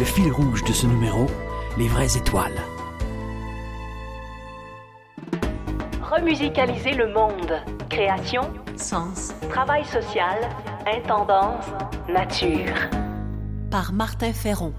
le fil rouge de ce numéro, les vraies étoiles. Remusicaliser le monde. Création, sens, travail social, intendance, nature. Par Martin Ferron.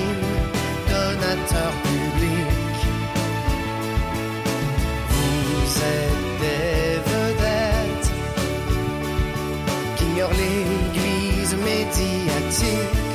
ligne, donateur public. Vous êtes des vedettes qui ignorent l'église médiatique.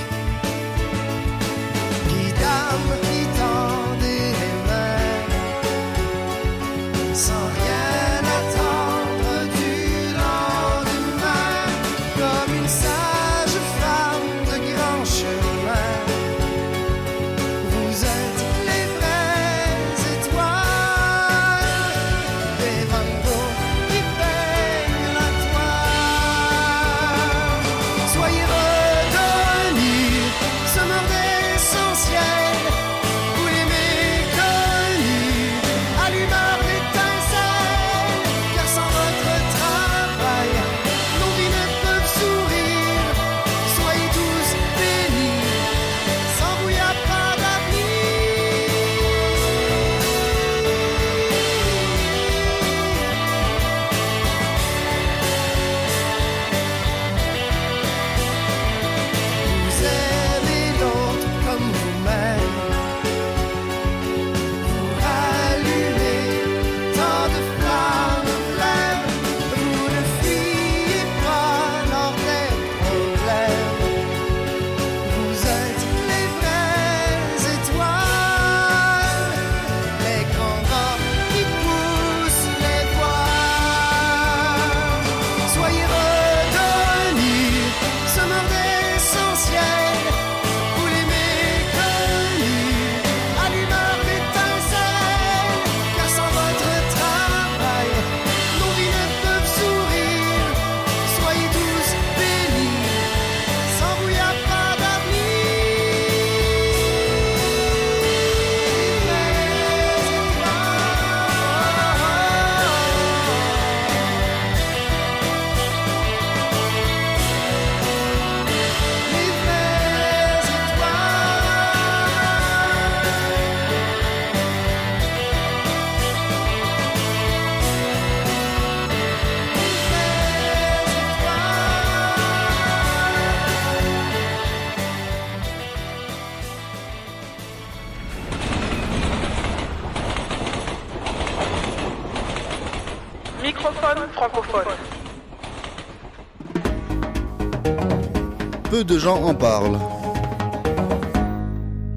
Peu de gens en parlent.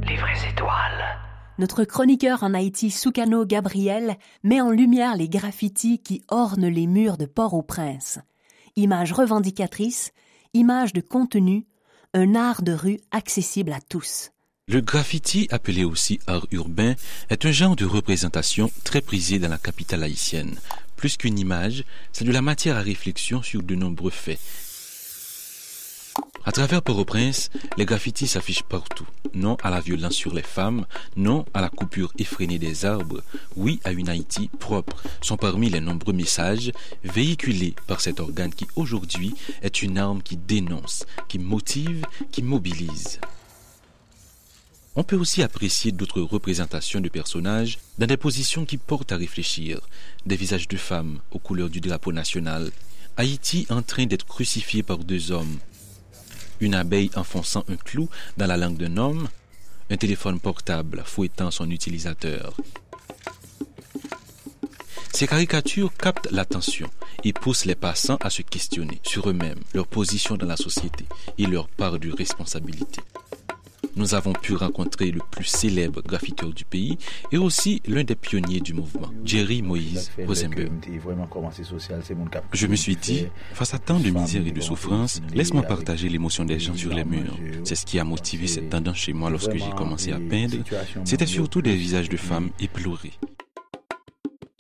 Les vraies étoiles. Notre chroniqueur en Haïti, Soukano Gabriel, met en lumière les graffitis qui ornent les murs de Port-au-Prince. Images revendicatrices, images de contenu, un art de rue accessible à tous. Le graffiti, appelé aussi art urbain, est un genre de représentation très prisé dans la capitale haïtienne, plus qu'une image, c'est de la matière à réflexion sur de nombreux faits. À travers Port-au-Prince, les graffitis s'affichent partout. Non à la violence sur les femmes, non à la coupure effrénée des arbres, oui à une Haïti propre, sont parmi les nombreux messages véhiculés par cet organe qui aujourd'hui est une arme qui dénonce, qui motive, qui mobilise. On peut aussi apprécier d'autres représentations de personnages dans des positions qui portent à réfléchir, des visages de femmes aux couleurs du drapeau national, Haïti en train d'être crucifié par deux hommes, une abeille enfonçant un clou dans la langue d'un homme, un téléphone portable fouettant son utilisateur. Ces caricatures captent l'attention et poussent les passants à se questionner sur eux-mêmes, leur position dans la société et leur part de responsabilité. Nous avons pu rencontrer le plus célèbre graffiteur du pays et aussi l'un des pionniers du mouvement, Jerry Moïse Rosenberg. Je me suis dit, face à tant de misère et de souffrance, laisse-moi partager l'émotion des gens sur les murs. C'est ce qui a motivé cette tendance chez moi lorsque j'ai commencé à peindre. C'était surtout des visages de femmes éplorées.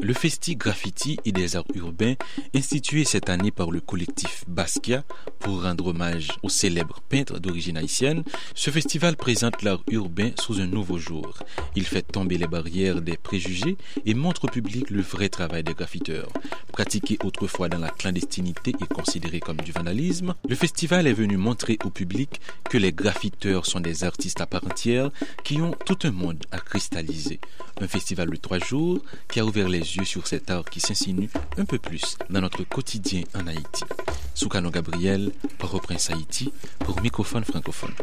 Le Festi Graffiti et des Arts Urbains, institué cette année par le collectif Basquiat pour rendre hommage au célèbre peintre d'origine haïtienne, ce festival présente l'art urbain sous un nouveau jour. Il fait tomber les barrières des préjugés et montre au public le vrai travail des graffiteurs. Pratiqué autrefois dans la clandestinité et considéré comme du vandalisme, le festival est venu montrer au public que les graffiteurs sont des artistes à part entière qui ont tout un monde à cristalliser. Un festival de trois jours qui a ouvert les yeux sur cet art qui s'insinue un peu plus dans notre quotidien en Haïti. Soukano Gabriel, Port-au-Prince Haïti, pour Microphone francophone.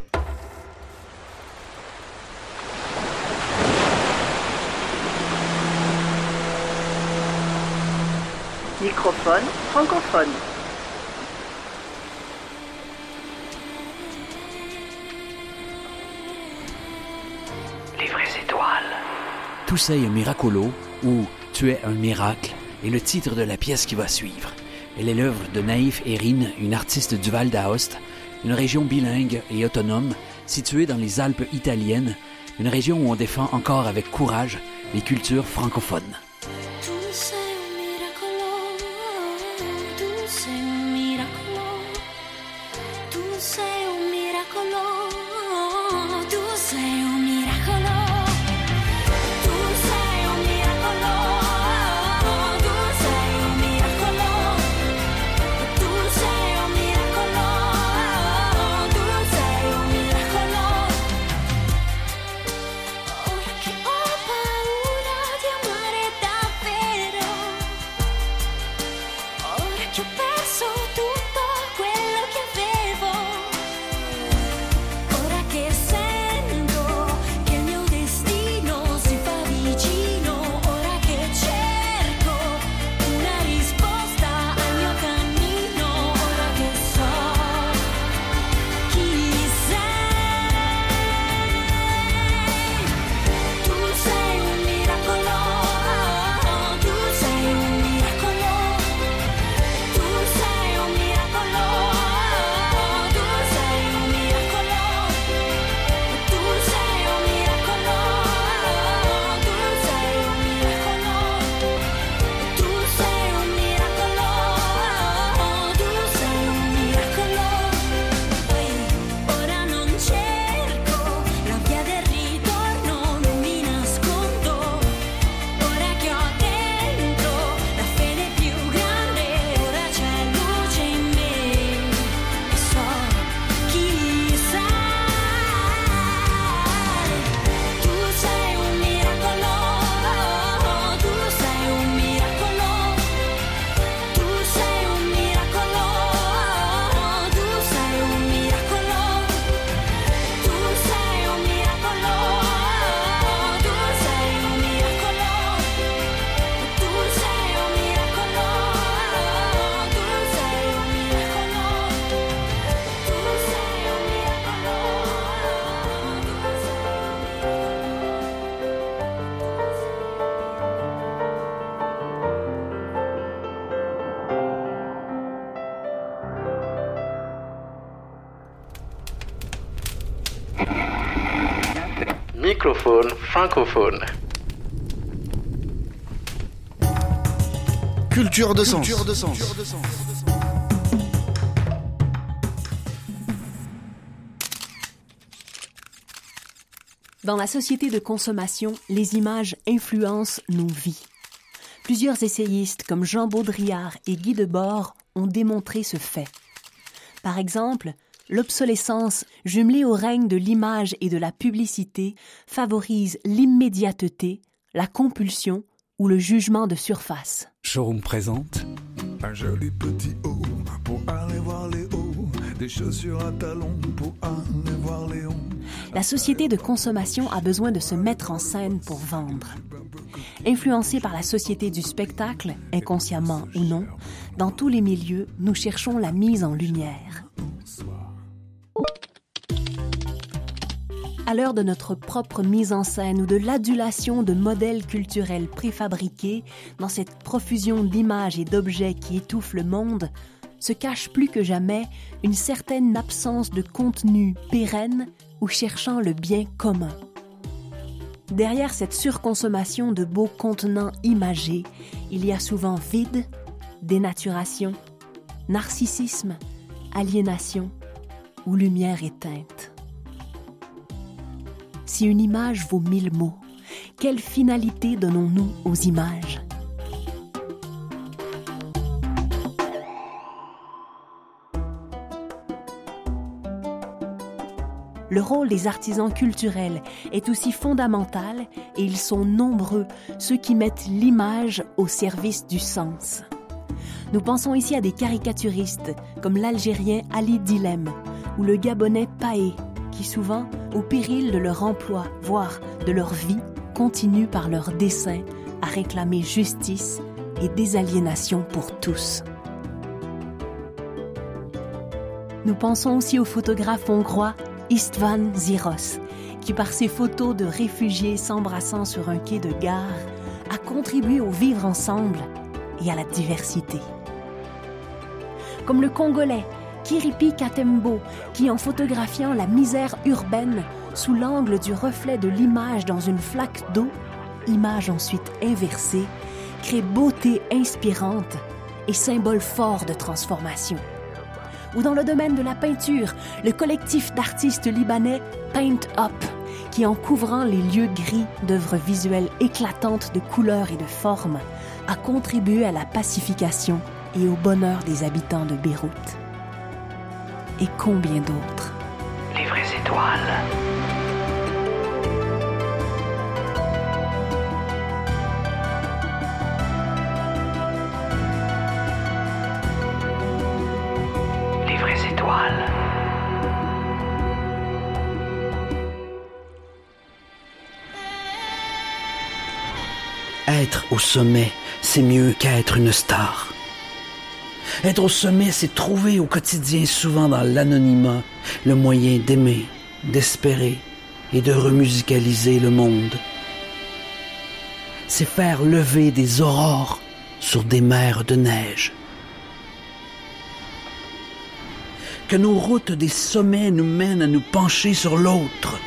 Microphone francophone. Les vraies étoiles. Tout ça est un miracolo ou Tu es un miracle est le titre de la pièce qui va suivre. Elle est l'œuvre de Naïf Erin, une artiste du Val d'Aoste, une région bilingue et autonome située dans les Alpes italiennes, une région où on défend encore avec courage les cultures francophones. Microphone francophone. Culture de sens. Dans la société de consommation, les images influencent nos vies. Plusieurs essayistes comme Jean Baudrillard et Guy Debord ont démontré ce fait. Par exemple, l'obsolescence jumelée au règne de l'image et de la publicité favorise l'immédiateté, la compulsion ou le jugement de surface. Showroom présente Un joli petit haut pour aller voir les hauts. Des chaussures à talons pour aller voir les hauts. La société de consommation a besoin de se mettre en scène pour vendre. Influencés par la société du spectacle, inconsciemment ou non, dans tous les milieux, nous cherchons la mise en lumière. À l'heure de notre propre mise en scène ou de l'adulation de modèles culturels préfabriqués, dans cette profusion d'images et d'objets qui étouffe le monde, se cache plus que jamais une certaine absence de contenu pérenne ou cherchant le bien commun. Derrière cette surconsommation de beaux contenants imagés, il y a souvent vide, dénaturation, narcissisme, aliénation ou lumière éteinte. Si une image vaut mille mots, quelle finalité donnons-nous aux images? Le rôle des artisans culturels est aussi fondamental et ils sont nombreux ceux qui mettent l'image au service du sens. Nous pensons ici à des caricaturistes comme l'Algérien Ali Dilem ou le Gabonais Paé, qui souvent, au péril de leur emploi, voire de leur vie, continuent par leur dessin à réclamer justice et désaliénation pour tous. Nous pensons aussi au photographe hongrois Istvan Ziros, qui par ses photos de réfugiés s'embrassant sur un quai de gare a contribué au vivre ensemble et à la diversité. Comme le Congolais Kiripi Katembo, qui en photographiant la misère urbaine sous l'angle du reflet de l'image dans une flaque d'eau, image ensuite inversée, crée beauté inspirante et symbole fort de transformation ou dans le domaine de la peinture, le collectif d'artistes libanais Paint Up, qui en couvrant les lieux gris d'œuvres visuelles éclatantes de couleurs et de formes, a contribué à la pacification et au bonheur des habitants de Beyrouth. Et combien d'autres Les vraies étoiles. Les vraies étoiles. Être au sommet, c'est mieux qu'être une star. Être au sommet, c'est trouver au quotidien, souvent dans l'anonymat, le moyen d'aimer, d'espérer et de remusicaliser le monde. C'est faire lever des aurores sur des mers de neige. Que nos routes des sommets nous mènent à nous pencher sur l'autre.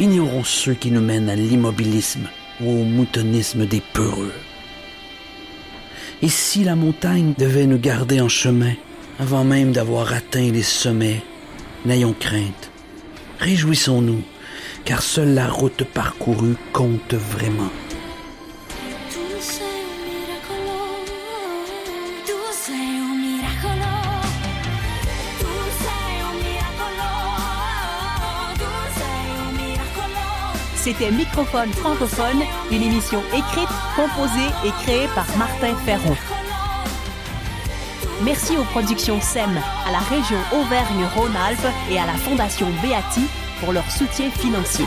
Ignorons ceux qui nous mènent à l'immobilisme ou au moutonnisme des peureux. Et si la montagne devait nous garder en chemin, avant même d'avoir atteint les sommets, n'ayons crainte. Réjouissons-nous, car seule la route parcourue compte vraiment. C'était Microphone francophone, une émission écrite, composée et créée par Martin Ferron. Merci aux productions SEM, à la région Auvergne-Rhône-Alpes et à la Fondation Beati pour leur soutien financier.